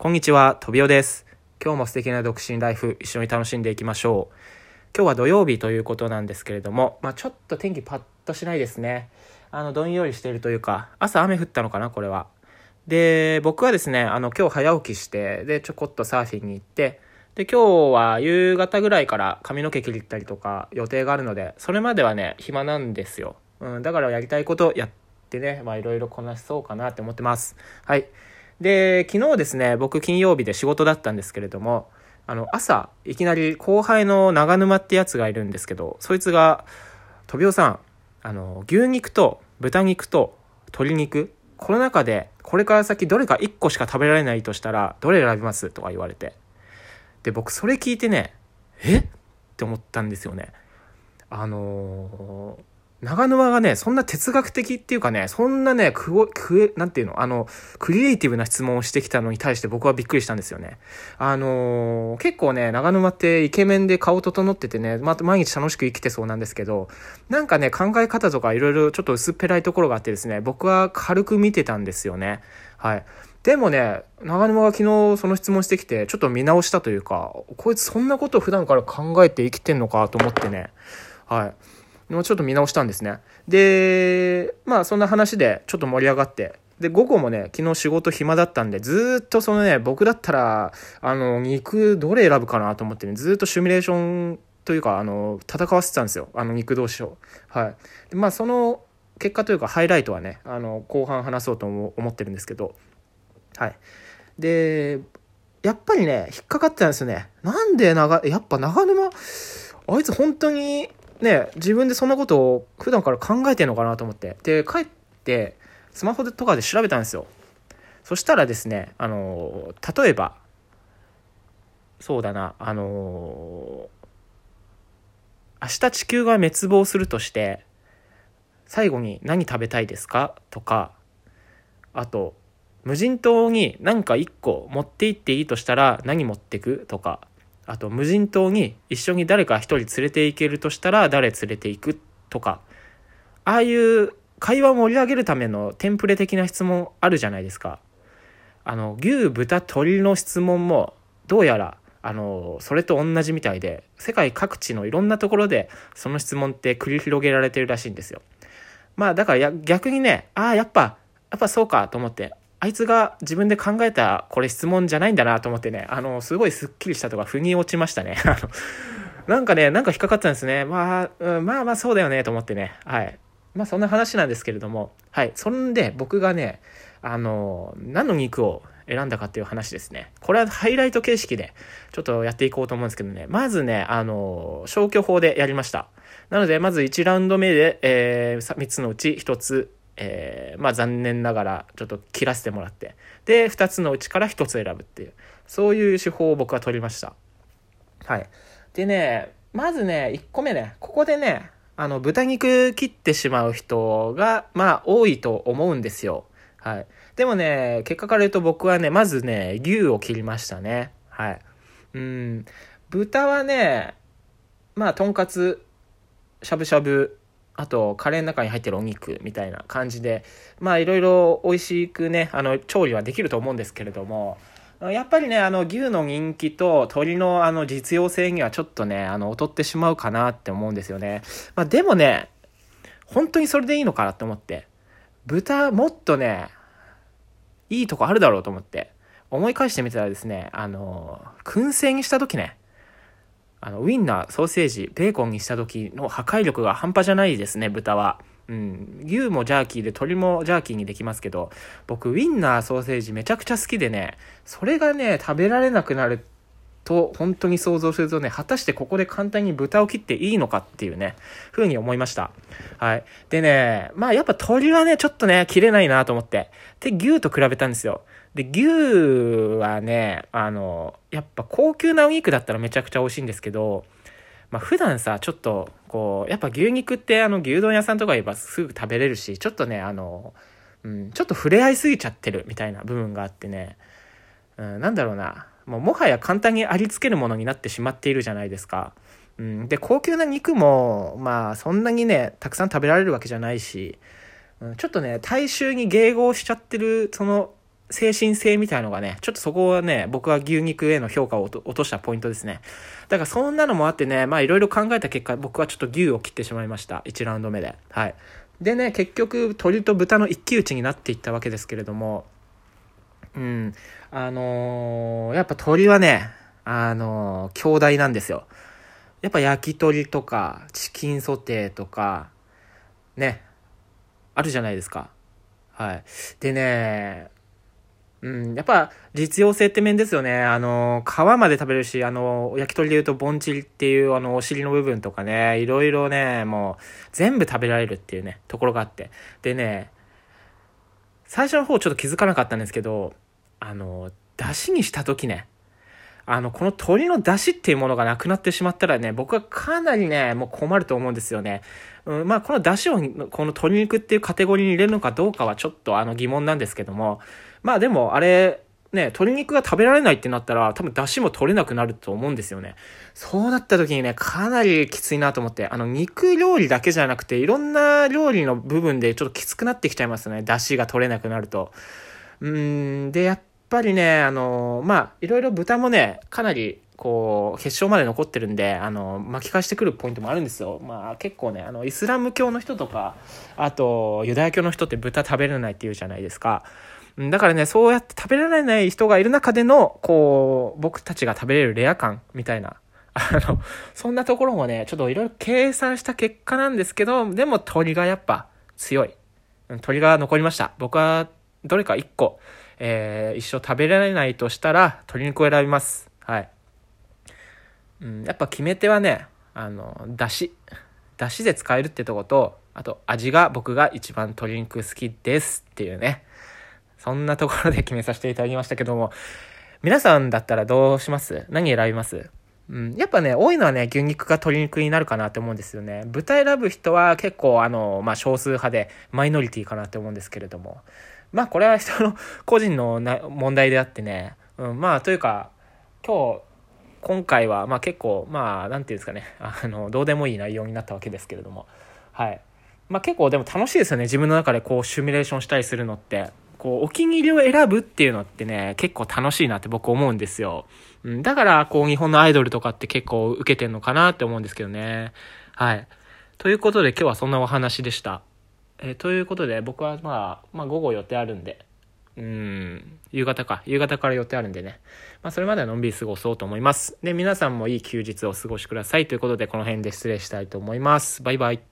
こんにちは、とびおです。今日も素敵な独身ライフ一緒に楽しんでいきましょう。今日は土曜日ということなんですけれども、まあちょっと天気パッとしないですね。あの、どんよりしているというか、朝雨降ったのかな、これは。で、僕はですね、あの、今日早起きして、で、ちょこっとサーフィンに行って、で、今日は夕方ぐらいから髪の毛切ったりとか予定があるので、それまではね、暇なんですよ。うん、だからやりたいことやってね、まあいろいろこなしそうかなって思ってます。はい。で、昨日ですね、僕金曜日で仕事だったんですけれども、あの、朝、いきなり後輩の長沼ってやつがいるんですけど、そいつが、とびおさん、あの、牛肉と豚肉と鶏肉、この中で、これから先どれか1個しか食べられないとしたら、どれ選びます？とか言われて。で、僕それ聞いてね、え？って思ったんですよね。あのー長沼がね、そんな哲学的っていうかね、そんなね、くお、くえ、なんていうの、あの、クリエイティブな質問をしてきたのに対して僕はびっくりしたんですよね。あのー結構ね、長沼ってイケメンで顔整っててね、また毎日楽しく生きてそうなんですけど、なんかね、考え方とかいろいろちょっと薄っぺらいところがあってですね、僕は軽く見てたんですよね。はい。でもね、長沼が昨日その質問してきて、ちょっと見直したというか、こいつそんなこと普段から考えて生きてんのかと思ってね、はい。もうちょっと見直したんですね。で、まあそんな話でちょっと盛り上がって、で、午後もね、昨日仕事暇だったんで、ずっとそのね、僕だったら、あの、肉どれ選ぶかなと思ってね、ずっとシミュレーションというか、あの、戦わせてたんですよ。あの、肉同士を。はい。でまあその結果というか、ハイライトはね、あの、後半話そうと思思ってるんですけど、はい。で、やっぱりね、引っかかってたんですよね。なんで長、やっぱ長沼、あいつ本当にね、自分でそんなことを普段から考えてんのかなと思って。で、帰って、スマホとかで調べたんですよ。そしたらですね、あの、例えば、そうだな、あの、明日地球が滅亡するとして、最後に何食べたいですか？とか、あと、無人島に何か1個持って行っていいとしたら何持ってく？とか、あと無人島に一緒に誰か一人連れて行けるとしたら誰連れて行くとか、ああいう会話を盛り上げるためのテンプレ的な質問あるじゃないですか。あの、牛、豚、鶏の質問もどうやらあの、それと同じみたいで、世界各地のいろんなところでその質問って繰り広げられてるらしいんですよ。まあだから逆にね、ああ、やっぱ、やっぱそうかと思って、あいつが自分で考えたこれ質問じゃないんだなと思ってね、あの、すごいスッキリしたとか、腑に落ちましたね。あの、なんかね、なんか引っかかったんですね。まあ、うん、まあまあそうだよねと思ってね。はい。まあそんな話なんですけれども、はい。そんで僕がね、あの、何の肉を選んだかっていう話ですね。これはハイライト形式でちょっとやっていこうと思うんですけどね。まずね、あの、消去法でやりました。なので、まず1ラウンド目で、えー、3つのうち1つ、えー、まあ残念ながらちょっと切らせてもらって、で、2つのうちから1つ選ぶっていう、そういう手法を僕は取りました。はい。でね、まずね、1個目ね、ここでね、あの、豚肉切ってしまう人が、まあ、多いと思うんですよ。はい。でもね、結果から言うと僕はね、まずね、牛を切りましたね。はい。うん。豚はね、まあ、とんかつ、しゃぶしゃぶ、あと、カレーの中に入ってるお肉みたいな感じで、まあ、いろいろ美味しくね、あの、調理はできると思うんですけれども、やっぱりね、あの、牛の人気と鶏のあの、実用性にはちょっとね、あの、劣ってしまうかなって思うんですよね。まあ、でもね、本当にそれでいいのかなって思って。豚、もっとね、いいとこあるだろうと思って。思い返してみたらですね、あの、燻製にした時ね、あの、ウィンナー、ソーセージ、ベーコンにした時の破壊力が半端じゃないですね、豚は。うん。牛もジャーキーで鶏もジャーキーにできますけど、僕、ウィンナー、ソーセージめちゃくちゃ好きでね、それがね、食べられなくなると、本当に想像するとね、果たしてここで簡単に豚を切っていいのかっていうね、ふうに思いました。はい。でね、まあやっぱ鶏はね、ちょっとね、切れないなと思って。で、牛と比べたんですよ。で、牛はね、あの、やっぱ高級なお肉だったらめちゃくちゃ美味しいんですけど、まあ普段さ、ちょっと、こう、やっぱ牛肉ってあの牛丼屋さんとか言えばすぐ食べれるし、ちょっとね、あの、うん、ちょっと触れ合いすぎちゃってるみたいな部分があってね、うん、なんだろうな、もうもはや簡単にありつけるものになってしまっているじゃないですか。うん、で、高級な肉も、まあそんなにね、たくさん食べられるわけじゃないし、うん、ちょっとね、大衆に迎合しちゃってる、その、精神性みたいのがね、ちょっとそこはね、僕は牛肉への評価を落としたポイントですね。だからそんなのもあってね、まあいろいろ考えた結果、僕はちょっと牛を切ってしまいました。1ラウンド目で。はい。でね、結局、鶏と豚の一騎打ちになっていったわけですけれども、うん、あのー、やっぱ鶏はね、あのー、強大なんですよ。やっぱ焼き鳥とか、チキンソテーとか、ね、あるじゃないですか。はい。でね、うん、やっぱ実用性って面ですよね。あの、皮まで食べるし、あの、焼き鳥で言うとボンチリっていうあの、お尻の部分とかね、いろいろね、もう全部食べられるっていうね、ところがあって。でね、最初の方ちょっと気づかなかったんですけど、あの、出汁にした時ね、あの、この鶏の出汁っていうものがなくなってしまったらね、僕はかなりね、もう困ると思うんですよね。うん、まあ、この出汁を、この鶏肉っていうカテゴリーに入れるのかどうかはちょっとあの疑問なんですけども、まあでも、あれ、ね、鶏肉が食べられないってなったら、多分出汁も取れなくなると思うんですよね。そうなった時にね、かなりきついなと思って、あの、肉料理だけじゃなくて、いろんな料理の部分でちょっときつくなってきちゃいますね。出汁が取れなくなると。うん、で、やっぱりね、あの、まあ、いろいろ豚もね、かなり、こう、決勝まで残ってるんで、あの、巻き返してくるポイントもあるんですよ。まあ、結構ね、あの、イスラム教の人とか、あと、ユダヤ教の人って豚食べれないって言うじゃないですか。だからね、そうやって食べられない人がいる中での、こう、僕たちが食べれるレア感みたいな。あの、そんなところもね、ちょっといろいろ計算した結果なんですけど、でも鳥がやっぱ強い。鳥が残りました。僕はどれか1個、えー、一生食べられないとしたら鶏肉を選びます。はい。うん、やっぱ決め手はね、あの、だし。だしで使えるってとこと、あと味が僕が一番鶏肉好きですっていうね。そんなところで決めさせていただきましたけども、皆さんだったらどうします？何選びます？うん、やっぱね、多いのはね、牛肉か鶏肉になるかなって思うんですよね。豚選ぶ人は結構、あの、まあ、少数派で、マイノリティかなって思うんですけれども。まあ、これは人の個人のな問題であってね、うん、まあ、というか、今日、今回は、まあ結構、まあ、なんていうんですかね、あの、どうでもいい内容になったわけですけれども、はい。まあ結構でも楽しいですよね、自分の中でこう、シミュレーションしたりするのって。こう、お気に入りを選ぶっていうのってね、結構楽しいなって僕思うんですよ。うん、だから、こう、日本のアイドルとかって結構受けてんのかなって思うんですけどね。はい。ということで今日はそんなお話でした。えー、ということで僕はまあ、まあ午後予定あるんで、うん、夕方か。夕方から予定あるんでね。まあ、それまではのんびり過ごそうと思います。で、皆さんもいい休日をお過ごしください。ということで、この辺で失礼したいと思います。バイバイ。